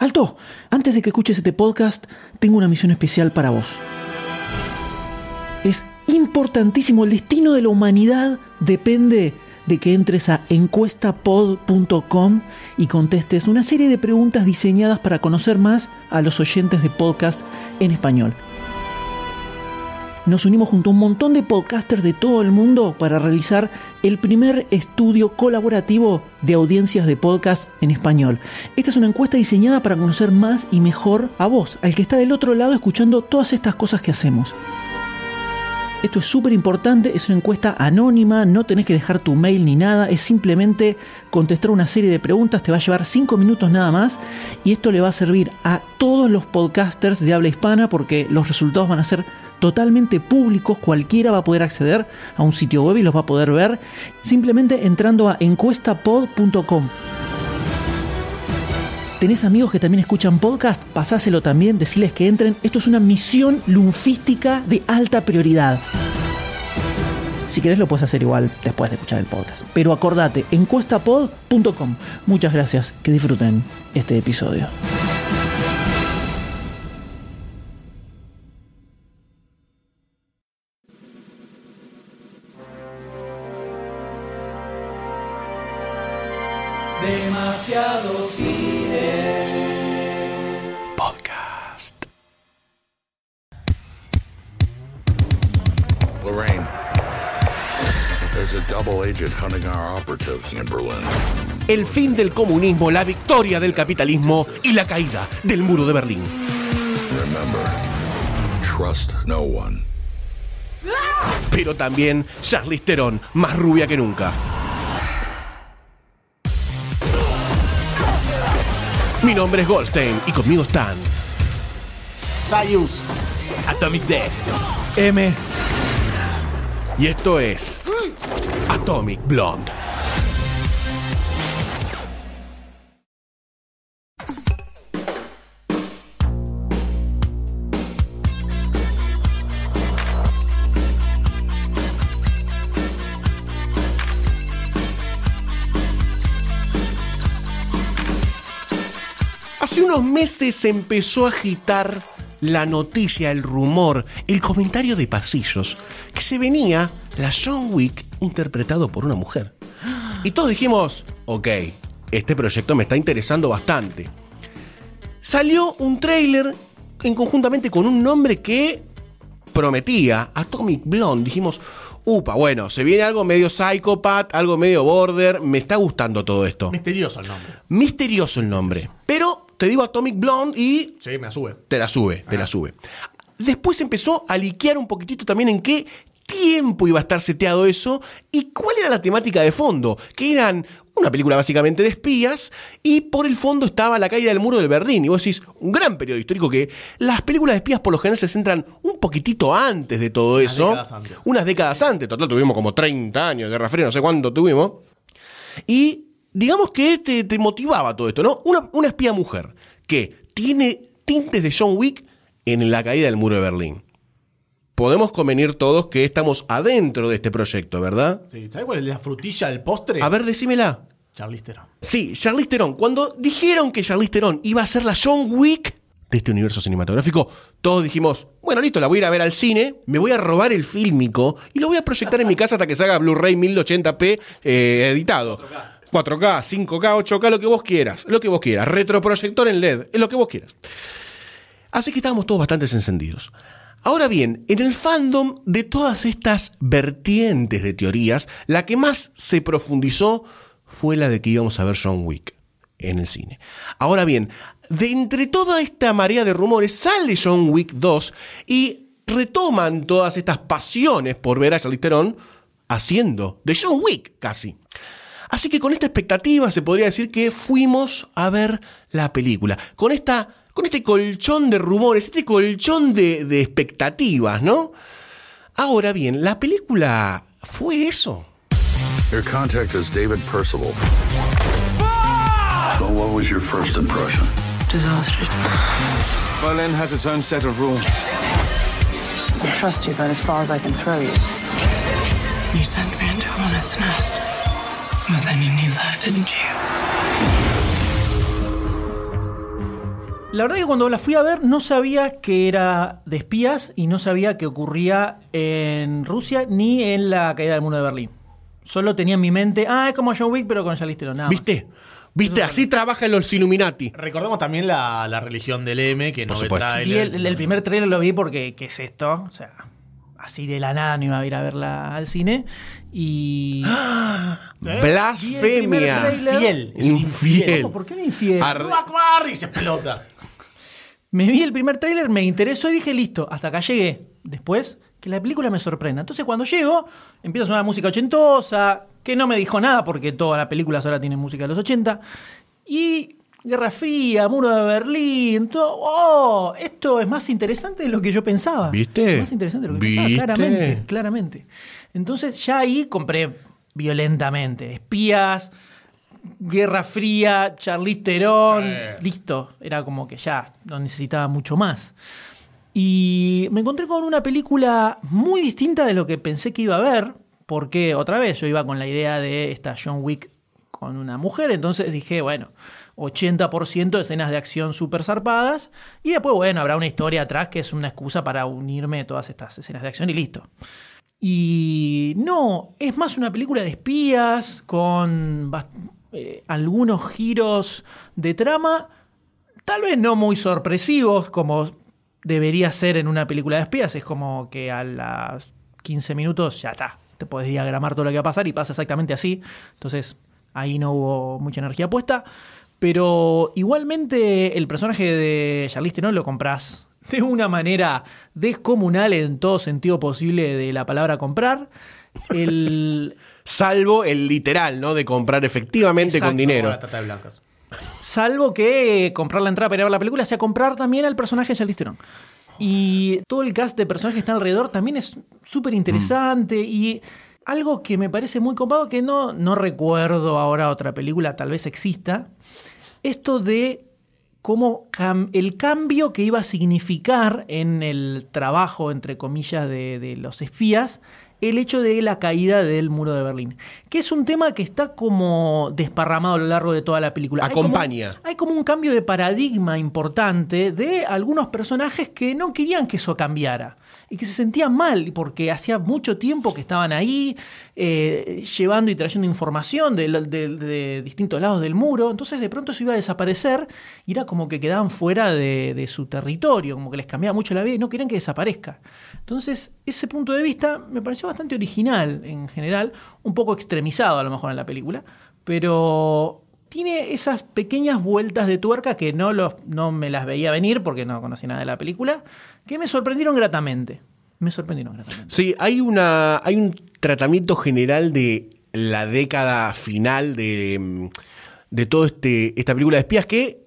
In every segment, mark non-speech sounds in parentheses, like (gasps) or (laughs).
Alto, antes de que escuches este podcast, tengo una misión especial para vos. Es importantísimo, el destino de la humanidad depende de que entres a encuestapod.com y contestes una serie de preguntas diseñadas para conocer más a los oyentes de podcast en español nos unimos junto a un montón de podcasters de todo el mundo para realizar el primer estudio colaborativo de audiencias de podcast en español. Esta es una encuesta diseñada para conocer más y mejor a vos, al que está del otro lado escuchando todas estas cosas que hacemos. Esto es súper importante, es una encuesta anónima, no tenés que dejar tu mail ni nada, es simplemente contestar una serie de preguntas, te va a llevar 5 minutos nada más y esto le va a servir a todos los podcasters de habla hispana porque los resultados van a ser totalmente públicos, cualquiera va a poder acceder a un sitio web y los va a poder ver simplemente entrando a encuestapod.com. ¿Tenés amigos que también escuchan podcast? Pasáselo también, decirles que entren. Esto es una misión lunfística de alta prioridad. Si querés lo puedes hacer igual después de escuchar el podcast. Pero acordate, encuestapod.com. Muchas gracias, que disfruten este episodio. El fin del comunismo, la victoria del capitalismo y la caída del muro de Berlín. Remember, trust no one. Pero también Charlize Theron, más rubia que nunca. Mi nombre es Goldstein y conmigo están Sayus, Atomic Death, M. y esto es Atomic Blonde. Hace unos meses se empezó a agitar la noticia, el rumor, el comentario de pasillos, que se venía la John Wick interpretado por una mujer. Y todos dijimos, ok, este proyecto me está interesando bastante. Salió un tráiler en conjuntamente con un nombre que prometía, Atomic Blonde. Dijimos, upa, bueno, se viene algo medio psychopath, algo medio border, me está gustando todo esto. misterioso el nombre. Misterioso el nombre. Pero te digo Atomic Blonde y Sí, me la sube. te la sube, te la sube. Después empezó a liquear un poquitito también en qué tiempo iba a estar seteado eso y cuál era la temática de fondo, que eran una película básicamente de espías y por el fondo estaba la caída del muro de Berlín. Y vos decís, un gran periodo histórico que las películas de espías por lo general se centran un poquitito antes de todo Unas eso. décadas antes. Unas décadas antes. Total, tuvimos como 30 años de Guerra Fría, no sé cuánto tuvimos. Y digamos que te, te motivaba todo esto, ¿no? Una, una espía mujer que tiene tintes de John Wick en la caída del muro de Berlín. Podemos convenir todos que estamos adentro de este proyecto, ¿verdad? Sí, ¿sabes cuál es la frutilla del postre? A ver, decímela. Charlize Theron. Sí, Charlize Theron. Cuando dijeron que Charlize Theron iba a ser la John Wick de este universo cinematográfico, todos dijimos, bueno, listo, la voy a ir a ver al cine, me voy a robar el fílmico y lo voy a proyectar en mi casa hasta que se haga Blu-ray 1080p eh, editado. 4K, 5K, 8K, lo que vos quieras, lo que vos quieras. Retroproyector en LED, es lo que vos quieras. Así que estábamos todos bastante encendidos. Ahora bien, en el fandom de todas estas vertientes de teorías, la que más se profundizó fue la de que íbamos a ver John Wick en el cine. Ahora bien, de entre toda esta marea de rumores sale John Wick 2 y retoman todas estas pasiones por ver a Charlize Theron haciendo de John Wick casi. Así que con esta expectativa se podría decir que fuimos a ver la película. Con esta. Con este colchón de rumores, este colchón de, de expectativas, ¿no? Ahora bien, ¿la película fue eso? Your contact is David Percival. So what was your first impression? Disastrous. Berlin has its own set of rules. I trust you about as far as I can throw you. You sent me into a hornet's nest. Well, then you knew that, didn't you? La verdad que cuando la fui a ver no sabía que era de espías y no sabía que ocurría en Rusia ni en la caída del muro de Berlín. Solo tenía en mi mente, ah, es como John Wick, pero con Charlize Theron, nada más. ¿Viste? ¿Viste? Así trabajan los Illuminati. Recordemos también la, la religión del M, que no Por ve supuesto. Trailers. el, el primer trailer lo vi porque, ¿qué es esto? O sea, así de la nada no iba a ir a verla al cine. Y. (gasps) Primer Blasfemia. tráiler. Fiel, es un Infiel. ¿Por qué un infiel? Ar-. Y se explota. Me vi el primer tráiler, me interesó y dije, listo, hasta acá llegué. Después, que la película me sorprenda. Entonces, cuando llego, empieza a sonar música ochentosa, que no me dijo nada porque toda la película ahora tiene música de los 80. Y Guerra Fría, Muro de Berlín, todo. ¡Oh! Esto es más interesante de lo que yo pensaba. ¿Viste? Es más interesante de lo que ¿Viste? pensaba, claramente, claramente. Entonces, ya ahí compré violentamente. Espías. Guerra Fría, Charlize Theron, Sí. listo. Era como que ya no necesitaba mucho más. Y me encontré con una película muy distinta de lo que pensé que iba a ver, porque otra vez yo iba con la idea de esta John Wick con una mujer, entonces dije, bueno, 80% de escenas de acción súper zarpadas, y después, bueno, habrá una historia atrás que es una excusa para unirme a todas estas escenas de acción y listo. Y no, es más una película de espías con eh, algunos giros de trama, tal vez no muy sorpresivos como debería ser en una película de espías. Es como que a las 15 minutos ya está, te podés diagramar todo lo que va a pasar y pasa exactamente así. Entonces ahí no hubo mucha energía puesta. Pero igualmente el personaje de Charlize Theron lo compras de una manera descomunal en todo sentido posible de la palabra comprar. El, (laughs) Salvo el literal, ¿no? De comprar efectivamente Exacto, con dinero. Como la trata de blancas. salvo que comprar la entrada para ir a ver la película sea comprar también al personaje de Charlize Theron. Y todo el cast de personajes que está alrededor también es súper interesante y algo que me parece muy copado que no, no recuerdo ahora otra película, tal vez exista, esto de cómo cam- el cambio que iba a significar en el trabajo, entre comillas, de, de los espías, el hecho de la caída del muro de Berlín. Que es un tema que está como desparramado a lo largo de toda la película. Hay como- Acompaña. hay como un cambio de paradigma importante de algunos personajes que no querían que eso cambiara y que se sentían mal porque hacía mucho tiempo que estaban ahí eh, llevando y trayendo información de, distintos lados del muro. Entonces de pronto eso iba a desaparecer y era como que quedaban fuera de, de su territorio, como que les cambiaba mucho la vida y no querían que desaparezca. Entonces ese punto de vista me pareció bastante original en general, un poco extremizado a lo mejor en la película, pero tiene esas pequeñas vueltas de tuerca que no, los, no me las veía venir porque no conocía nada de la película, que me sorprendieron gratamente. Me sorprendieron gratamente. Sí, hay una. hay un tratamiento general de la década final de, mm, de toda este, esta película de espías que,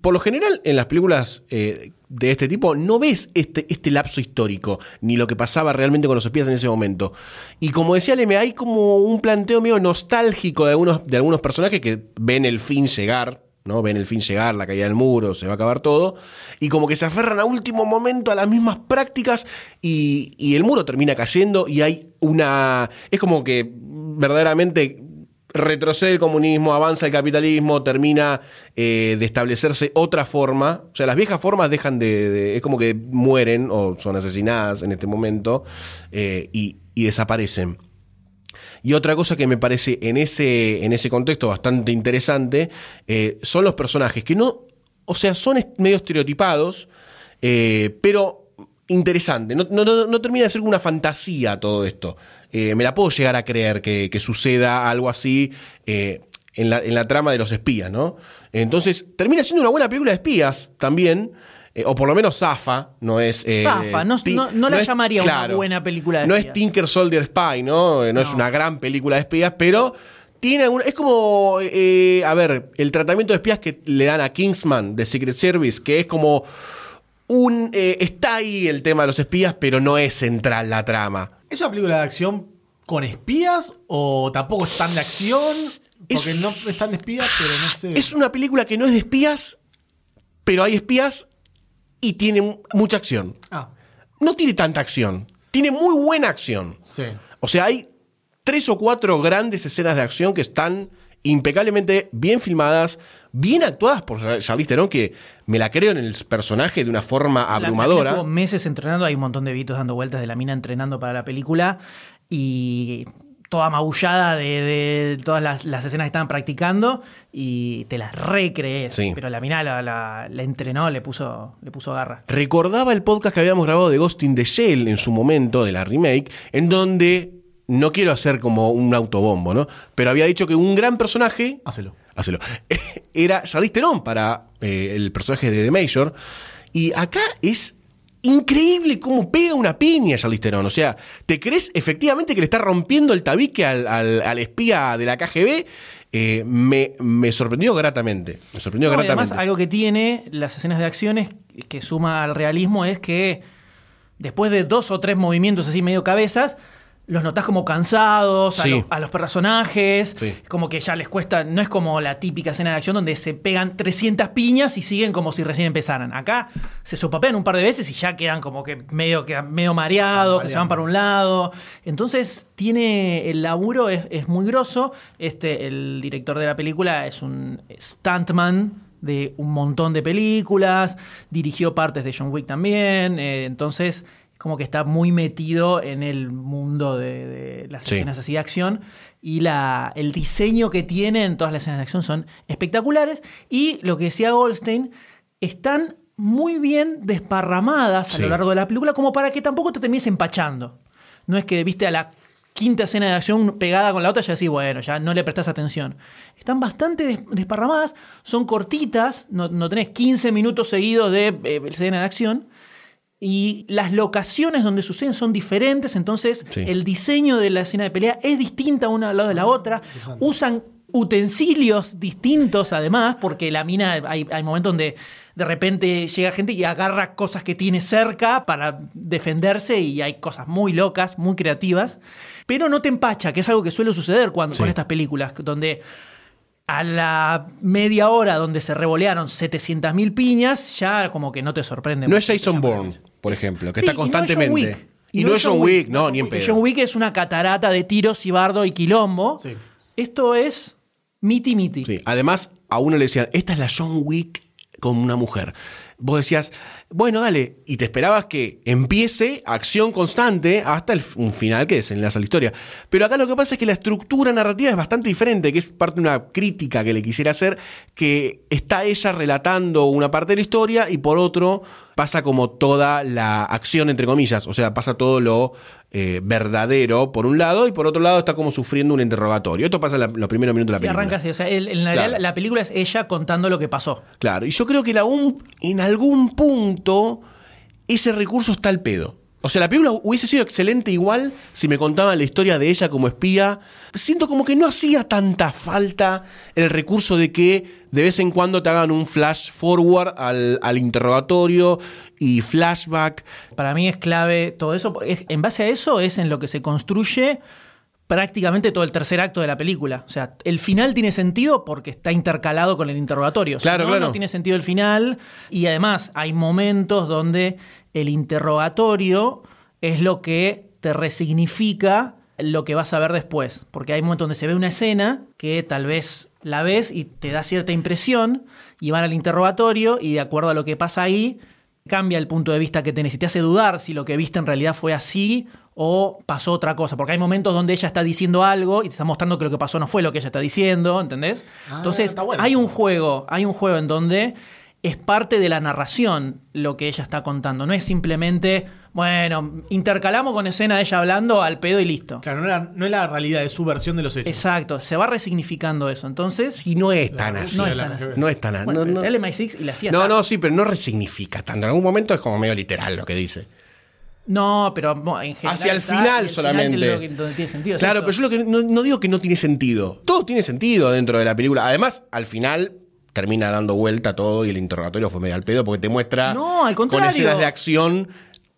por lo general, en las películas eh, de este tipo, no ves este, este lapso histórico, ni lo que pasaba realmente con los espías en ese momento. Y como decía Leme, hay como un planteo medio nostálgico de algunos, de algunos personajes que ven el fin llegar. ¿no? Ven el fin llegar, la caída del muro, se va a acabar todo, y como que se aferran a último momento a las mismas prácticas y, y el muro termina cayendo y hay una... Es como que verdaderamente retrocede el comunismo, avanza el capitalismo, termina eh, de establecerse otra forma. O sea, las viejas formas dejan de... es como que mueren o son asesinadas en este momento eh, y, desaparecen. Y otra cosa que me parece en ese, en ese contexto bastante interesante eh, son los personajes que no, o sea, son medio estereotipados, pero interesante. No- no termina de ser una fantasía todo esto. Eh, me la puedo llegar a creer que, que suceda algo así eh, en, la, en la trama de los espías, ¿no? Entonces, termina siendo una buena película de espías también. eh, o por lo menos Zafa, no es. Zafa, no- no- no la es- llamaría una buena película de No espías. es Tinker Soldier Spy, ¿no? No, es No. una gran película de espías, pero tiene alguna- es como, eh, a ver, el tratamiento de espías que le dan a Kingsman de Secret Service, que es como un, eh, está ahí el tema de los espías, pero no es central la trama. ¿Es una película de acción con espías o tampoco es tan de acción? Porque Es- no es tan de espías, pero no sé. Es una película que no es de espías, pero hay espías y tiene mu- mucha acción. Ah, No tiene tanta acción, tiene muy buena acción. sí. O sea, hay tres o cuatro grandes escenas de acción que están impecablemente bien filmadas, bien actuadas por Charlize Theron, que me la creo en el personaje de una forma abrumadora. Estuvo meses entrenando, hay un montón de videos dando vueltas de la mina entrenando para la película y toda magullada de, de todas las, las escenas que estaban practicando y te las recrees. Sí. Pero la mina la, la- la entrenó, le puso, le puso garra. Recordaba el podcast que habíamos grabado de Ghost in the Shell en su momento, de la remake, en donde no quiero hacer como un autobombo, ¿no? Pero había dicho que un gran personaje. Hacelo. Hacelo. (laughs) Era Charlize Theron para eh, el personaje de The Major. Y acá es increíble cómo pega una piña Charlize Theron. O sea, ¿te crees efectivamente que le está rompiendo el tabique al, al- al espía de la KGB? Eh, me, me sorprendió gratamente. Me sorprendió No, gratamente. además, algo que tiene las escenas de acciones que suma al realismo es que después de dos o tres movimientos así medio cabezas, los notás como cansados a, los, a los personajes, Sí. como que ya les cuesta, no es como la típica escena de acción donde se pegan 300 piñas y siguen como si recién empezaran. Acá se sopapean un par de veces y ya quedan como que medio, quedan medio mareados, que se van para un lado. Entonces tiene el laburo, es, es muy grosso. Este, el director de la película es un stuntman de un montón de películas, dirigió partes de John Wick también, eh, entonces como que está muy metido en el mundo de, de las Sí. escenas así de acción y la, el diseño que tiene en todas las escenas de acción son espectaculares y lo que decía Goldstein, están muy bien desparramadas a Sí. lo largo de la película como para que tampoco te termines empachando. No es que viste a la quinta escena de acción pegada con la otra, ya decís, bueno, ya no le prestás atención. Están bastante des- desparramadas, son cortitas, no, no tenés 15 minutos seguidos de eh, escena de acción. Y las locaciones donde suceden son diferentes, entonces Sí. el diseño de la escena de pelea es distinta una al lado de la otra. Usan utensilios distintos además, porque la mina hay, hay momentos donde de repente llega gente y agarra cosas que tiene cerca para defenderse y hay cosas muy locas, muy creativas, pero no te empacha, que es algo que suele suceder cuando, Sí. con estas películas, donde a la media hora donde se revolearon 700.000 piñas, ya como que no te sorprende. No mucho. es Jason Bourne, por ejemplo, que Sí, está y no es John constantemente. Wick. Y no es John Wick, no, ni en pedo. John Wick es una catarata de tiros y bardo y quilombo. Sí. Esto es miti miti. Sí. Además, a uno le decían, esta es la John Wick con una mujer. Vos decías, bueno, dale, y te esperabas que empiece acción constante hasta el, un final que desenlaza la historia. Pero acá lo que pasa es que la estructura narrativa es bastante diferente, que es parte de una crítica que le quisiera hacer, que está ella relatando una parte de la historia y por otro pasa como toda la acción, entre comillas, o sea, pasa todo lo eh, verdadero por un lado y por otro lado está como sufriendo un interrogatorio. Esto pasa en la- los primeros minutos de la Sí, película. arranca así. O sea, el- en Claro. la película es ella contando lo que pasó. Claro, y yo creo que la un- en algún punto ese recurso está al pedo. O sea, la película hubiese sido excelente igual si me contaban la historia de ella como espía. Siento como que no hacía tanta falta el recurso de que de vez en cuando te hagan un flash forward al, al interrogatorio y flashback. Para mí es clave todo eso. Es- en base a eso es en lo que se construye prácticamente todo el tercer acto de la película. O sea, el final tiene sentido porque está intercalado con el interrogatorio. Si Claro, no, claro. no tiene sentido el final. Y además hay momentos donde el interrogatorio es lo que te resignifica lo que vas a ver después. Porque hay momentos donde se ve una escena que tal vez la ves y te da cierta impresión y van al interrogatorio y de acuerdo a lo que pasa ahí, cambia el punto de vista que tenés y te hace dudar si lo que viste en realidad fue así o pasó otra cosa. Porque hay momentos donde ella está diciendo algo y te está mostrando que lo que pasó no fue lo que ella está diciendo, ¿entendés? Ah, Entonces, bueno hay un juego, hay un juego en donde es parte de la narración lo que ella está contando. No es simplemente, bueno, intercalamos con escena de ella hablando al pedo y listo. Claro, no, es la realidad, es su versión de los hechos. Exacto, se va resignificando eso. Entonces, Y no es tan así. no es la tan así. No es tan así. Bueno, no, no. el MI6 y la CIA No, no, sí, pero no resignifica tanto. En algún momento es como medio literal lo que dice. No, pero en general. Hacia el final el solamente. es lo que- donde tiene sentido. es Claro, pero yo lo que no, no digo que no tiene sentido. Todo tiene sentido dentro de la película. Además, al final termina dando vuelta todo y el interrogatorio fue medio al pedo porque te muestra No, al contrario. con escenas de acción,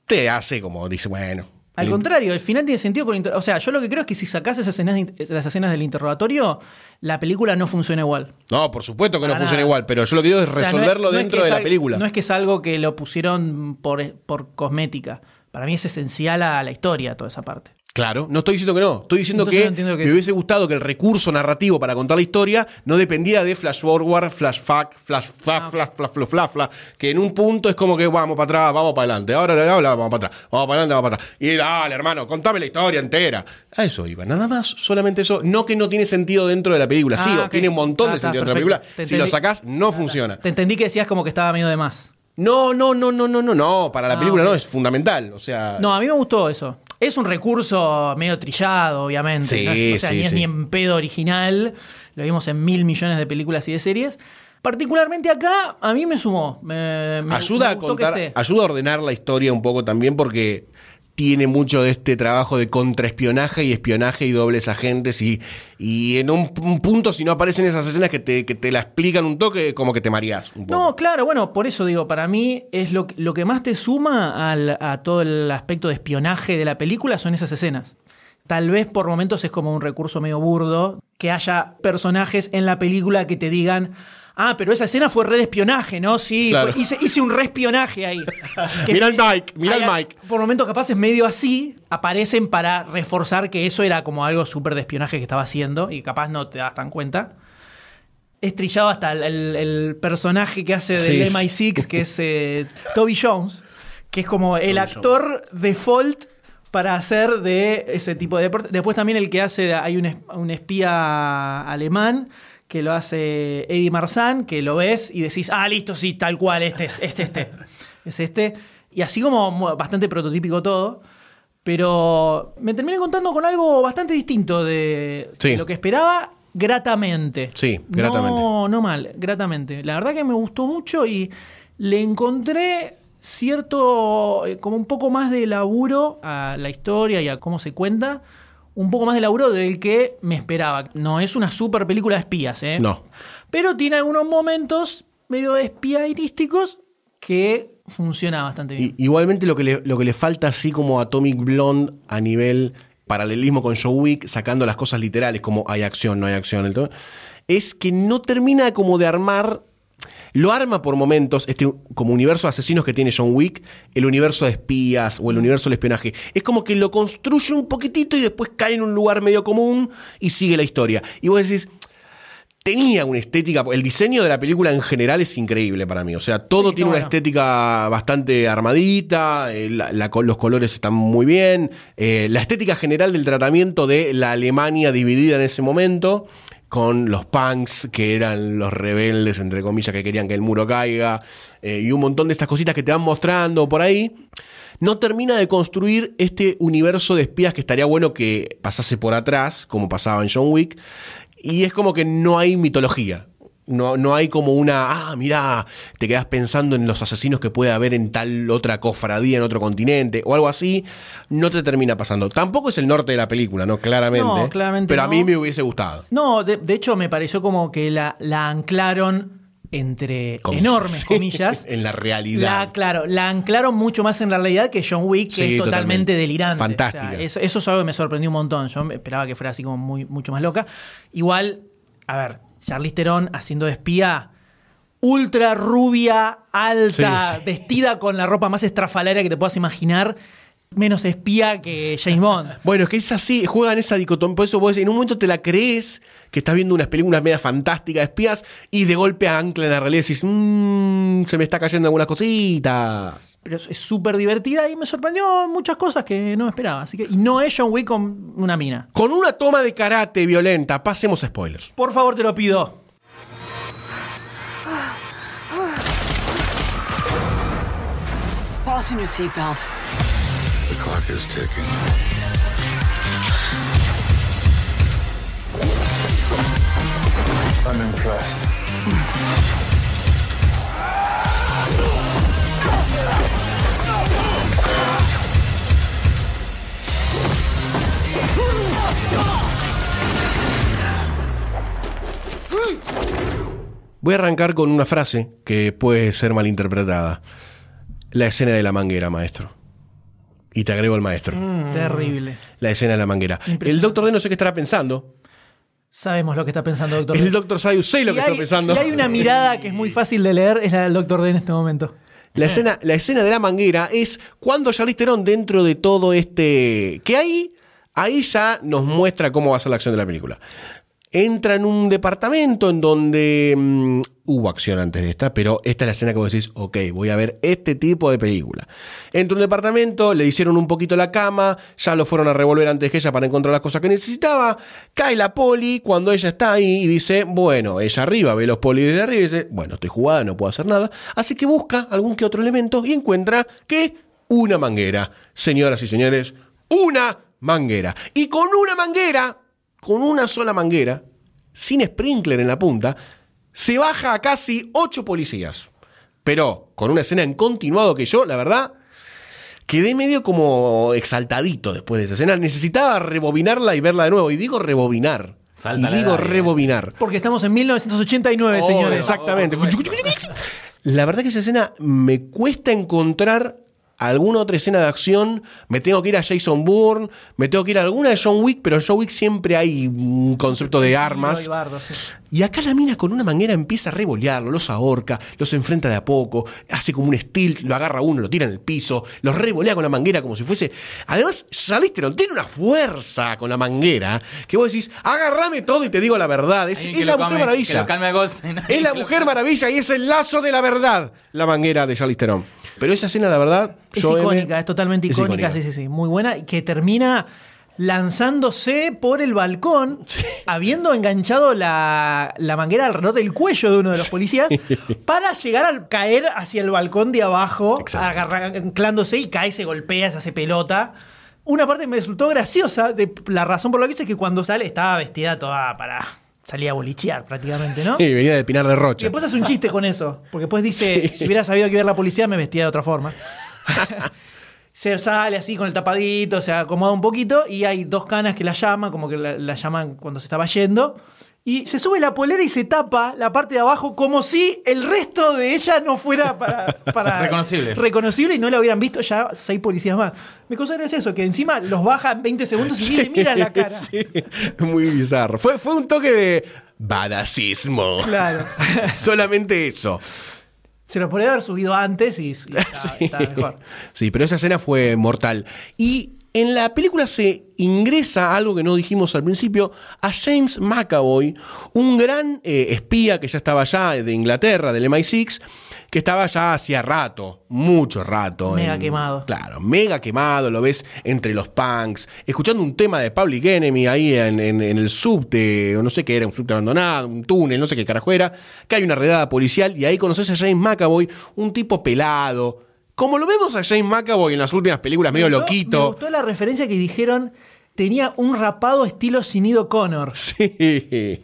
te hace como dice, bueno. Al el- contrario, el final tiene sentido con O sea, yo lo que creo es que si sacás esas escenas, de- las escenas del interrogatorio, la película no funciona igual. No, por supuesto que no funciona igual, pero yo lo que digo es O sea, no es- resolverlo es dentro que de la película. No es que es algo que lo pusieron por, por cosmética. Para mí es esencial a la historia toda esa parte. Claro, no estoy diciendo que no. Estoy diciendo Entonces que, no qué me es. hubiese gustado que el recurso narrativo para contar la historia no dependiera de flash forward, flash fact, flash flash Ah. flash flash flash flash, flash, que en un punto es como que vamos para atrás, vamos para adelante. Ahora vamos para atrás, vamos para adelante, vamos para atrás. Y dale, hermano, contame la historia entera. A eso iba, nada más, solamente eso. No que no tiene sentido dentro de la película. Sí, Ah, o ok. tiene un montón Ah, de sentido dentro de la película. Si lo sacás, no funciona. Te entendí que decías como que estaba medio de más. No, no, no, no, no, no, no. Para la Ah, película ok. no, es fundamental. O sea. No, a mí me gustó eso. Es un recurso medio trillado, obviamente. Sí, ¿no? O sea, sí, ni es sí. ni en pedo original. Lo vimos en mil millones de películas y de series. Particularmente acá, a mí me sumó. Me, me- ayuda me a gustó que contar, esté. ayuda a ordenar la historia un poco también porque tiene mucho de este trabajo de contraespionaje y espionaje y dobles agentes y, y en un, un punto si no aparecen esas escenas que te, que te la explican un toque como que te mareás un poco. No, claro, bueno, por eso digo, para mí es lo, lo que más te suma al- a todo el aspecto de espionaje de la película son esas escenas. Tal vez por momentos es como un recurso medio burdo que haya personajes en la película que te digan, ah, pero esa escena fue re de espionaje, ¿no? Sí, Claro. fue- hice, hice un re espionaje ahí. (laughs) Mira el Mike, mira el Mike. Por momentos capaz es medio así, aparecen para reforzar que eso era como algo súper de espionaje que estaba haciendo y capaz no te das tan cuenta estrellado hasta el, el- el personaje que hace del Sí, MI6, que es eh, Toby Jones, que es como el actor default para hacer de ese tipo de deporte. Después también el que hace, hay un espía alemán que lo hace Eddie Marsan, que lo ves y decís, ah, listo, sí, tal cual, este es este, este. es este. Y así como bastante prototípico todo. Pero me terminé contando con algo bastante distinto de, Sí. de lo que esperaba gratamente. Sí, gratamente. No, no mal, gratamente. La verdad que me gustó mucho y le encontré cierto, eh, como un poco más de laburo a la historia y a cómo se cuenta. Un poco más de laburo del que me esperaba. No es una super película de espías, ¿eh? No. Pero tiene algunos momentos medio espiairísticos que funciona bastante bien. Igualmente lo que, le, lo que le falta así como Atomic Blonde a nivel paralelismo con Joe Wick, sacando las cosas literales como hay acción, no hay acción, el todo, es que no termina como de armar, lo arma por momentos, este como universo de asesinos que tiene John Wick, el universo de espías o el universo del espionaje. Es como que lo construye un poquitito y después cae en un lugar medio común y sigue la historia. Y vos decís, tenía una estética, el diseño de la película en general es increíble para mí, o sea, todo Sí, tiene una estética bastante armadita, eh, la- la- los colores están muy bien, eh, la estética general del tratamiento de la Alemania dividida en ese momento, con los punks que eran los rebeldes, entre comillas, que querían que el muro caiga, eh, y un montón de estas cositas que te van mostrando por ahí. No termina de construir este universo de espías que estaría bueno que pasase por atrás, como pasaba en John Wick. Y es como que no hay mitología. No, no hay como una, ah, mirá, te quedas pensando en los asesinos que puede haber en tal otra cofradía en otro continente o algo así. No te termina pasando. Tampoco es el norte de la película, ¿no? Claramente. No, claramente Pero a mí me hubiese gustado. No, de, de hecho me pareció como que la, la anclaron entre Comillas. enormes (laughs) comillas. en la realidad. La, claro, la anclaron mucho más en la realidad que John Wick, que Sí, es totalmente, totalmente. delirante. Fantástica. O sea, eso, eso es algo que me sorprendió un montón. Yo esperaba que fuera así como muy, mucho más loca. Igual, a ver, Charlize Theron haciendo de espía, ultra rubia, alta, Sí, sí. vestida con la ropa más estrafalaria que te puedas imaginar, menos espía que James Bond. (laughs) Bueno, es que es así, juegan esa dicotomía. Por eso vos en un momento te la crees que estás viendo unas películas media fantásticas de espías y de golpe ancla en la realidad y decís, "Mm, se me está cayendo algunas cositas. Pero es es súper divertida y me sorprendió en muchas cosas que no esperaba. Así que, y no es John Wick con una mina. Con una toma de karate violenta, pasemos a spoilers. Por favor, te lo pido. Fasten your seatbelt. Clock is ticking. I'm impressed. Voy a arrancar con una frase que puede ser malinterpretada. La escena de la manguera, maestro. Y te agrego el maestro. Terrible. La escena de la manguera. El doctor D no sé qué estará pensando. Sabemos lo que está pensando Doctor El D. doctor Sayus sé lo que hay- está pensando. Si hay una mirada que es muy fácil de leer, es la del Doctor D en este momento. La escena, la escena de la manguera es cuando Charlize Theron dentro de todo este... Que ahí Ahí ya nos muestra cómo va a ser la acción de la película. Entra en un departamento en donde mm, hubo acción antes de esta, pero esta es la escena que vos decís, ok, voy a ver este tipo de película. Entra en un departamento, le hicieron un poquito la cama, ya lo fueron a revolver antes que ella para encontrar las cosas que necesitaba. Cae la poli cuando ella está ahí y dice, bueno, ella arriba ve los polis desde arriba y dice, bueno, estoy jugada, no puedo hacer nada. Así que busca algún que otro elemento y encuentra que una manguera. Señoras y señores, una manguera. Y con una manguera con una sola manguera, sin sprinkler en la punta, se baja a casi ocho policías. Pero con una escena en continuado que yo, la verdad, quedé medio como exaltadito después de esa escena. Necesitaba rebobinarla y verla de nuevo. Y digo rebobinar. Salta y digo edad, eh. rebobinar. Porque estamos en 1989, señores. Exactamente. Oh, oh, (laughs) La verdad que esa escena me cuesta encontrar alguna otra escena de acción. Me tengo que ir a Jason Bourne, me tengo que ir a alguna de John Wick, pero en John Wick siempre hay un concepto de armas. Sí. Y acá la mina con una manguera empieza a revolearlo, los ahorca, los enfrenta de a poco, hace como un steel, lo agarra uno, lo tira en el piso, los revolea con la manguera como si fuese. Además, Charlize Theron tiene una fuerza con la manguera que vos decís, agarrame todo y te digo la verdad. Es, es la mujer maravilla. que lo calme a Goldstein. Es la mujer maravilla y es el lazo de la verdad, la manguera de Charlize Theron. Pero esa escena, la verdad, Es M, icónica, es totalmente es icónica, sí, sí, sí, muy buena, y que termina lanzándose por el balcón, habiendo enganchado la, la manguera alrededor del cuello de uno de los policías, para llegar al caer hacia el balcón de abajo, anclándose y cae, se golpea, se hace pelota. Una parte me resultó graciosa, de la razón por la que hice es que cuando sale estaba vestida toda para salir a bolichear prácticamente, ¿no? Sí, venía de Pinar de Y Rocha. después hace un chiste con eso. Porque después dice, si hubiera sabido que iba a la policía, me vestía de otra forma. (laughs) se sale así con el tapadito, se acomoda un poquito y hay dos canas que la llaman, como que la, la llaman cuando se estaba yendo. Y se sube la polera y se tapa la parte de abajo como si el resto de ella no fuera para, (laughs) para- Reconocible. reconocible y no la hubieran visto ya seis policías más. Me cosa es eso, que encima los baja en 20 segundos y ni le miran la cara. Sí, muy bizarro. Fue, fue un toque de badacismo. Claro. (laughs) Solamente eso. Se lo podría haber subido antes y, y (laughs) está, Sí. está mejor. Sí, pero esa escena fue mortal. Y en la película se ingresa algo que no dijimos al principio, a James McAvoy, un gran eh, espía que ya estaba allá de Inglaterra, del MI6, que estaba ya hacía rato, mucho rato. Mega quemado. Claro, mega quemado, lo ves entre los punks, escuchando un tema de Public Enemy ahí en, en- en el subte, o no sé qué era, un subte abandonado, un túnel, no sé qué carajo era, que hay una redada policial y ahí conoces a James McAvoy, un tipo pelado. Como lo vemos a James McAvoy en las últimas películas, medio Me gustó- Me loquito. gustó la referencia que dijeron. Tenía un rapado estilo Sinido Connor. (laughs) Sí.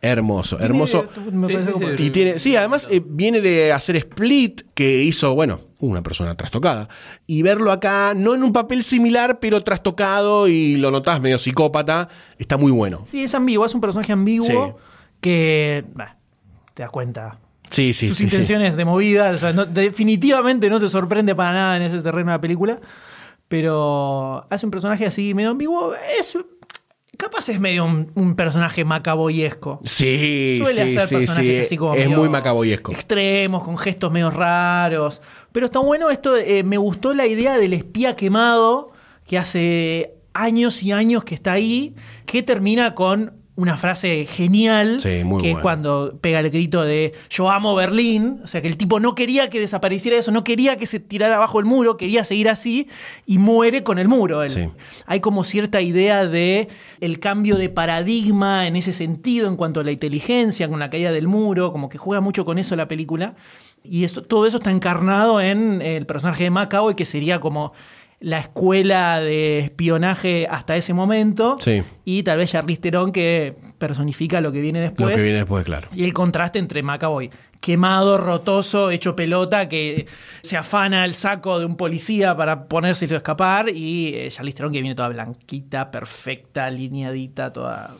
Hermoso, hermoso. Me Sí, parece sí, como- sí. Y tiene, sí, además eh, viene de hacer Split, que hizo, bueno, una persona trastocada. Y verlo acá, no en un papel similar, pero trastocado y lo notás medio psicópata, está muy bueno. Sí, es ambiguo, es un personaje ambiguo Sí. que. bah, te das cuenta. Sí, sí, Sus sí. intenciones de movida. o sea, no- definitivamente no te sorprende para nada en ese terreno de la película. Pero hace un personaje así medio ambiguo. Es, capaz es medio un, un personaje macaboyesco. Sí, Suele sí, hacer sí, personajes sí. así como Es muy macaboyesco. Extremos, con gestos medio raros. Pero está bueno esto. eh, me gustó la idea del espía quemado que hace años y años que está ahí, que termina con una frase genial, Sí, que es cuando pega el grito de yo amo Berlín, o sea que el tipo no quería que desapareciera eso, no quería que se tirara abajo el muro, quería seguir así y muere con el muro. él. Sí. Hay como cierta idea de el cambio de paradigma en ese sentido en cuanto a la inteligencia, con la caída del muro, como que juega mucho con eso la película. Y esto, todo eso está encarnado en el personaje de Macaboy, que sería como la escuela de espionaje hasta ese momento. Sí. Y tal vez Charlize Theron, que personifica lo que viene después. Lo que viene después, claro. Y el contraste entre Macaboy, quemado, rotoso, hecho pelota, que se afana el saco de un policía para ponérselo a escapar, y eh, Charlize Theron que viene toda blanquita, perfecta, alineadita, toda...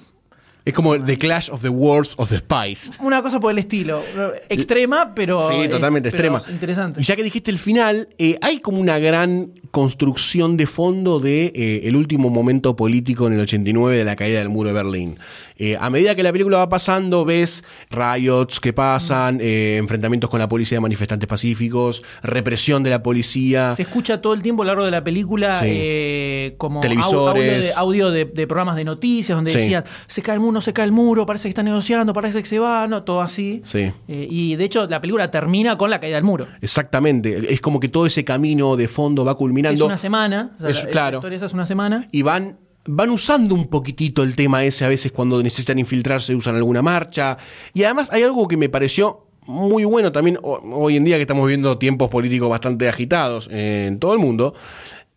Es como The Clash of the Worlds of the Spies. Una cosa por el estilo. Extrema, pero. Sí, eh, totalmente pero extrema. Interesante. Y ya que dijiste el final, eh, hay como una gran construcción de fondo de eh, el último momento político en el 89 de la caída del muro de Berlín. Eh, a medida que la película va pasando, ves riots que pasan, eh, enfrentamientos con la policía de manifestantes pacíficos, represión de la policía. Se escucha todo el tiempo a lo largo de la película Sí. como Televisores. audio, de, audio de- de programas de noticias donde Sí. decían se cae el muro, no se cae el muro, parece que está negociando, parece que se va, no, todo así. Sí. Eh, y de hecho la película termina con la caída del muro. Exactamente. Es como que todo ese camino de fondo va Es culminando. una semana. o sea, Es- la- claro. La historia esa es una semana. y van, van usando un poquitito el tema ese a veces cuando necesitan infiltrarse, usan alguna marcha. Y además hay algo que me pareció muy bueno también ho- hoy en día que estamos viviendo tiempos políticos bastante agitados en todo el mundo.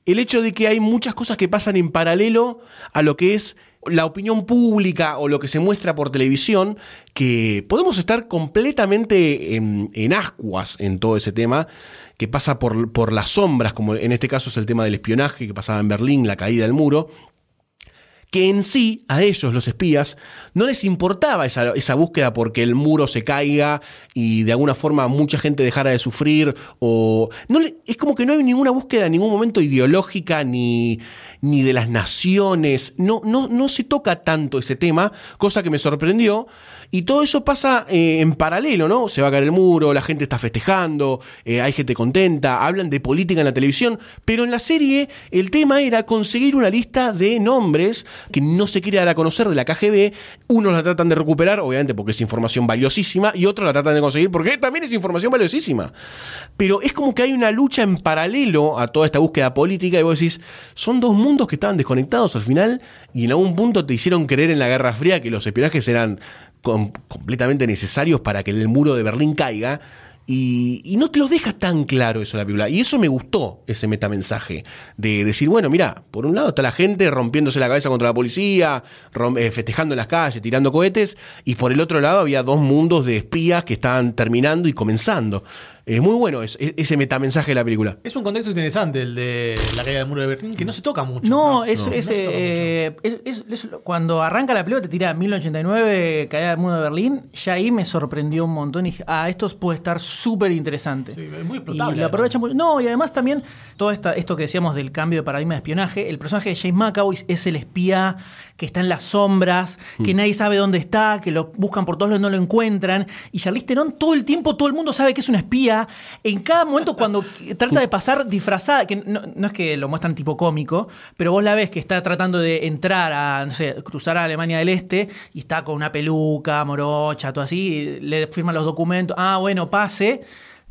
El hecho de que hay muchas cosas que pasan en paralelo a lo que es la opinión pública o lo que se muestra por televisión, que podemos estar completamente en, en ascuas en todo ese tema, que pasa por, por las sombras, como en este caso es el tema del espionaje que pasaba en Berlín, la caída del muro, que en sí, a ellos, los espías, no les importaba esa, esa búsqueda porque el muro se caiga y de alguna forma mucha gente dejara de sufrir, o... No es como que no hay ninguna búsqueda en ningún momento ideológica ni, ni de las naciones, no, no, no se toca tanto ese tema, cosa que me sorprendió, y todo eso pasa eh, en paralelo, ¿no? Se va a caer el muro, la gente está festejando, eh, hay gente contenta, hablan de política en la televisión, pero en la serie el tema era conseguir una lista de nombres que no se quiere dar a conocer de la KGB. Unos la tratan de recuperar, obviamente porque es información valiosísima, y otros la tratan de conseguir porque también es información valiosísima. Pero es como que hay una lucha en paralelo a toda esta búsqueda política, y vos decís, son dos mundos que estaban desconectados al final, y en algún punto te hicieron creer en la Guerra Fría que los espionajes eran com- completamente necesarios para que el muro de Berlín caiga. Y, no te lo deja tan claro eso la película. Y eso me gustó, ese metamensaje. De decir, bueno, mira, por un lado está la gente rompiéndose la cabeza contra la policía, eh, festejando en las calles, tirando cohetes. Y por el otro lado había dos mundos de espías que estaban terminando y comenzando. Es muy bueno es- es- ese metamensaje de la película. Es un contexto interesante el de la caída del muro de Berlín, que no se toca mucho. No, es, No, es, no se toca eh, es- es- es- cuando arranca la película te tira 1989, caída del muro de Berlín, ya ahí me sorprendió un montón y dije, ah, esto puede estar súper interesante. Sí, es muy y explotable, lo aprovechan además. mucho. No, y además también todo esta, esto que decíamos del cambio de paradigma de espionaje, el personaje de James McAvoy es el espía que está en las sombras, Mm. que nadie sabe dónde está, que lo buscan por todos lados y no lo encuentran. Y Charlize Theron todo el tiempo, todo el mundo sabe que es una espía. En cada momento cuando (laughs) trata de pasar disfrazada, que no, es que lo muestran tipo cómico, pero vos la ves que está tratando de entrar a, cruzar a Alemania del Este y está con una peluca, morocha, todo así, le firman los documentos, ah, bueno, pase.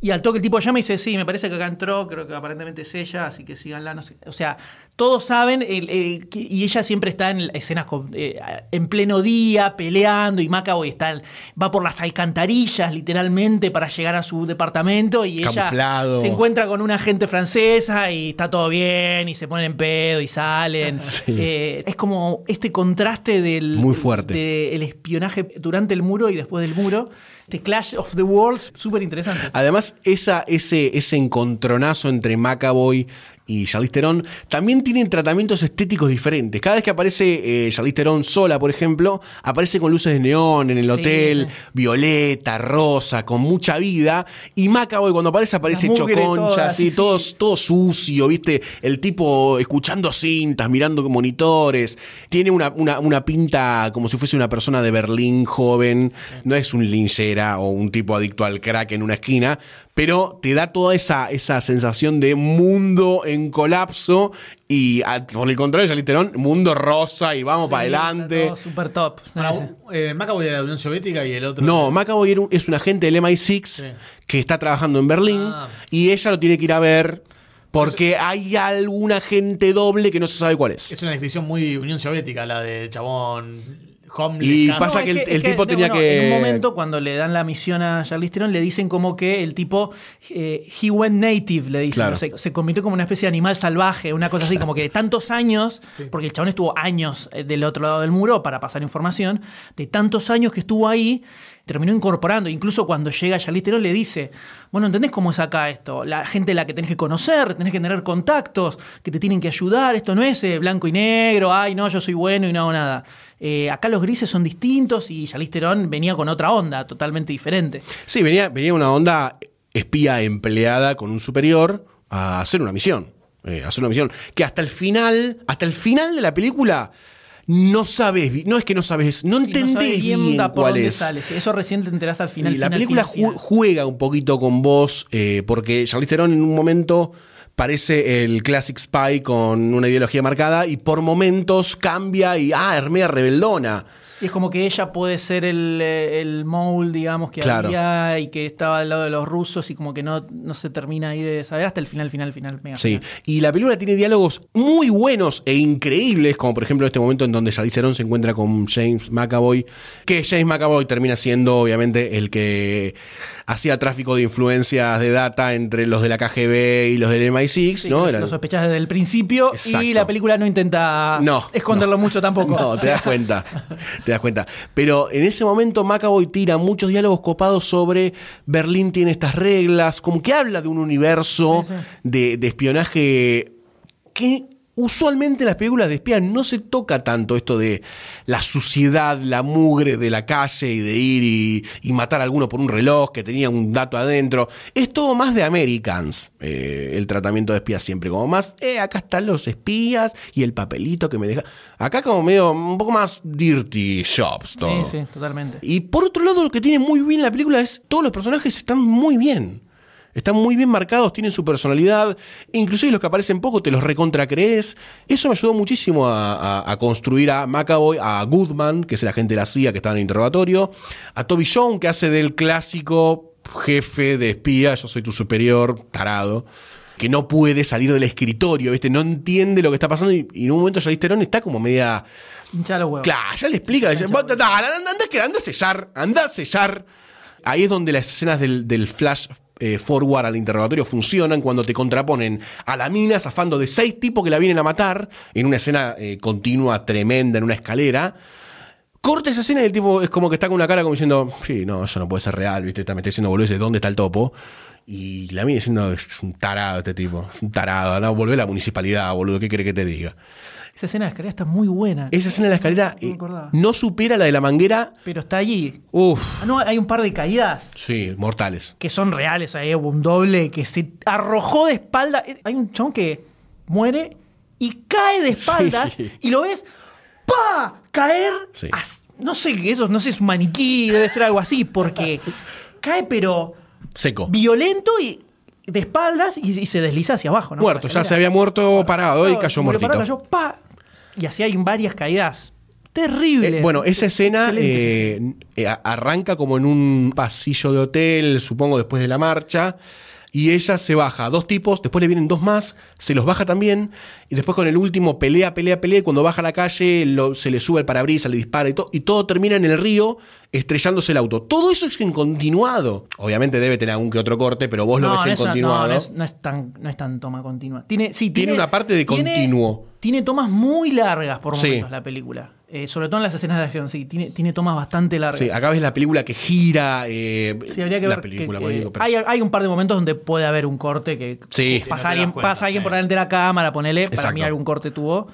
Y al toque el tipo llama y dice, sí, me parece que acá entró, creo que aparentemente es ella, así que síganla, no sé. O sea, todos saben, el- el- y ella siempre está en escenas con- eh, en pleno día, peleando, y Macaboy está, va por las alcantarillas, literalmente, para llegar a su departamento, y Camuflado. ella se encuentra con una agente francesa, y está todo bien, y se ponen en pedo, y salen. (laughs) Eh, es como este contraste del... Muy fuerte. Del espionaje durante el muro y después del muro. Este Clash of the Worlds, súper interesante. Además, esa, ese, ese encontronazo entre Macaboy y Charlize Theron también tienen tratamientos estéticos diferentes. Cada vez que aparece eh, Charlize Theron sola, por ejemplo, aparece con luces de neón en el Sí, hotel, violeta, rosa, con mucha vida. Y Macaboy cuando aparece aparece así, sí, todo, todo sucio, ¿viste? El tipo escuchando cintas, mirando monitores. Tiene una, una, una pinta como si fuese una persona de Berlín joven. No es un linchera o un tipo adicto al crack en una esquina, pero te da toda esa, esa sensación de mundo en colapso. Y a- por el contrario, Charlize Theron, mundo rosa y vamos para adelante. todo Super top. Eh, Macaboy de la Unión Soviética y el otro. No, Macaboy era es un agente del MI6 que está trabajando en Berlín Ah. y ella lo tiene que ir a ver porque hay algún agente doble que no se sabe cuál es. Es una descripción muy Unión Soviética, la de chabón. Homeless, Y pasa es que el- es tipo tenía que- En un momento, cuando le dan la misión a Charlize Theron, le dicen como que el tipo. eh, he went native, le dicen. Claro. sé, se convirtió como una especie de animal salvaje, una cosa así, como que de tantos años, (laughs) porque el chabón estuvo años eh, del otro lado del muro para pasar información, de tantos años que estuvo ahí. Terminó incorporando. Incluso cuando llega Charlize le dice, bueno, ¿entendés cómo es acá esto? La gente a la que tenés que conocer, tenés que tener contactos, que te tienen que ayudar. Esto no es eh, blanco y negro, ay, no, yo soy bueno y no hago nada. Eh, acá los grises son distintos y Charlize venía con otra onda, totalmente diferente. Sí, venía, venía una onda espía empleada con un superior a hacer una misión. eh, hacer una misión. Que hasta el final, hasta el final de la película, no sabes, no es que no sabes, no Sí, entendés sabes bien, por cuál dónde es. sale. Sí, Eso recién te enterás al final. Y la final, película final, final. ju- juega un poquito con vos, eh, porque Charlize Theron en un momento parece el classic spy con una ideología marcada y por momentos cambia y, ah, Hermea rebeldona. Y es como que ella puede ser el, eh, el mole, digamos, que Claro. había y que estaba al lado de los rusos y como que no, no se termina ahí de saber hasta el final, final, final. Mega Sí, final. y la película tiene diálogos muy buenos e increíbles, como por ejemplo este momento en donde Charlize Theron se encuentra con James McAvoy, que James McAvoy termina siendo obviamente el que hacía tráfico de influencias de data entre los de la KGB y los del MI6, Sí, ¿no? lo- Era- Lo sospechás desde el principio Exacto. y la película no intenta No, esconderlo mucho tampoco. No, te das cuenta. Te das cuenta. Pero en ese momento McAvoy tira muchos diálogos copados sobre Berlín tiene estas reglas, como que habla de un universo Sí, sí. De, de espionaje que usualmente en las películas de espías no se toca tanto esto de la suciedad, la mugre de la calle y de ir y, y matar a alguno por un reloj que tenía un dato adentro. Es todo más de Americans, eh, el tratamiento de espías siempre, como más, eh, acá están los espías y el papelito que me deja. Acá como medio, un poco más dirty shops todo. Sí, sí, totalmente. Y por otro lado, lo que tiene muy bien la película es todos los personajes están muy bien. Están muy bien marcados, tienen su personalidad. Inclusive los que aparecen poco te los recontra crees. Eso me ayudó muchísimo a, a- a construir a McAvoy, a Goodman, que es el agente de la CIA que está en el interrogatorio, a Toby Jones, que hace del clásico jefe de espía, yo soy tu superior, tarado, que no puede salir del escritorio, ¿viste? No entiende lo que está pasando y, y en un momento Charlize Theron está como media... Los huevos. Claro, ya le explica. Dice, "Vos, anda, anda, anda, que anda a sellar, anda a sellar. Ahí es donde las escenas del, del flash eh, forward al interrogatorio funcionan cuando te contraponen a la mina zafando de seis tipos que la vienen a matar en una escena eh, continua, tremenda, en una escalera. Corta esa escena y el tipo es como que está con una cara como diciendo, sí, no, eso no puede ser real, ¿viste? Está- diciendo, boludo, ¿de dónde está el topo? Y la mina diciendo, es un tarado este tipo, es un tarado, anda, volvé a la municipalidad, boludo, ¿qué quiere que te diga? Esa escena de escalera está muy buena. Esa escena de la escalera No eh, no supera la de la manguera. Pero está allí. Uf, Ah, no, hay un par de caídas sí, mortales. que son reales. Hay un doble que se arrojó de espalda. Eh, Hay un chabón que muere y cae de espaldas Sí. y lo ves ¡pa! caer. Sí. as- no sé qué eso, no sé, es un maniquí, debe ser algo así, porque (laughs) cae pero Seco. violento y de espaldas y, y se desliza hacia abajo. ¿no? Muerto, ya se había muerto parado y cayó muertito. parado, cayó, ¡pa! Y así hay varias caídas terribles. Eh, bueno, esa escena eh, eh, arranca como en un pasillo de hotel, supongo después de la marcha, y ella se baja. Dos tipos, después le vienen dos más, se los baja también, y después con el último pelea, pelea, pelea, y cuando baja a la calle lo- se le sube el parabrisas, le dispara y todo, y todo termina en el río estrellándose el auto. Todo eso es en continuado. Obviamente debe tener algún que otro corte, pero vos lo No, ves en continuado. no, no es, no es tan, no es tan toma continua. Tiene, sí, Tiene una parte de continuo. Tiene tomas muy largas por Sí. momentos la película. Eh, sobre todo en las escenas de acción, sí. Tiene, tiene tomas bastante largas. Sí, acá ves la película que gira. eh, Sí, habría que la ver. película, que- bueno, digo, pero- hay, hay un par de momentos donde puede haber un corte que Sí. pasa, no alguien, cuenta, pasa alguien por delante de la cámara, ponele. Para mí algún corte tuvo.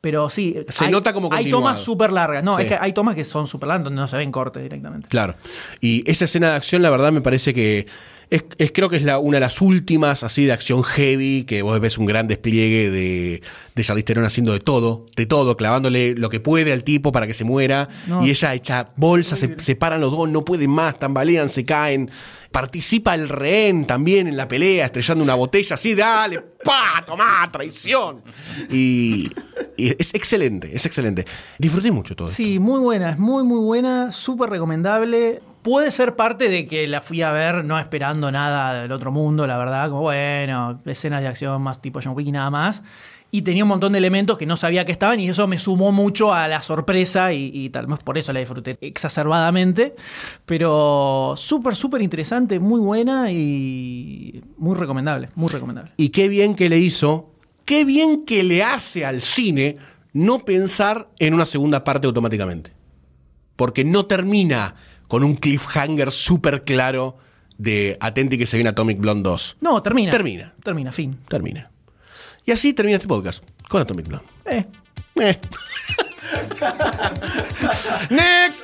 Pero sí. Se hay- nota como Hay tomas súper largas. No, Sí. es que hay tomas que son súper largas donde no se ven cortes directamente. Claro. Y esa escena de acción, la verdad, me parece que es, es- creo que es la, una de las últimas así de acción heavy, que vos ves un gran despliegue de, de Charlize Theron haciendo de todo, de todo, clavándole lo que puede al tipo para que se muera. No. Y ella echa bolsas, se separan los dos, no pueden más, tambalean, se caen. Participa el rehén también en la pelea, estrellando una botella así, dale, pa, tomá, traición. Y, y es excelente, es excelente. Disfruté mucho todo. esto. Sí, muy buena, es muy, muy buena, súper recomendable. Puede ser parte de que la fui a ver no esperando nada del otro mundo, la verdad, como bueno, escenas de acción más tipo John Wick y nada más. Y tenía un montón de elementos que no sabía que estaban y eso me sumó mucho a la sorpresa y, tal vez por eso la disfruté exacerbadamente. Pero súper, súper interesante, muy buena y muy recomendable, muy recomendable. Y qué bien que le hizo, qué bien que le hace al cine no pensar en una segunda parte automáticamente. Porque no termina con un cliffhanger súper claro de atenti que se viene Atomic Blonde 2. No, termina. Termina. Termina, fin. Termina. Y así termina este podcast con Atomic Blonde. Eh. Eh. (laughs) Next.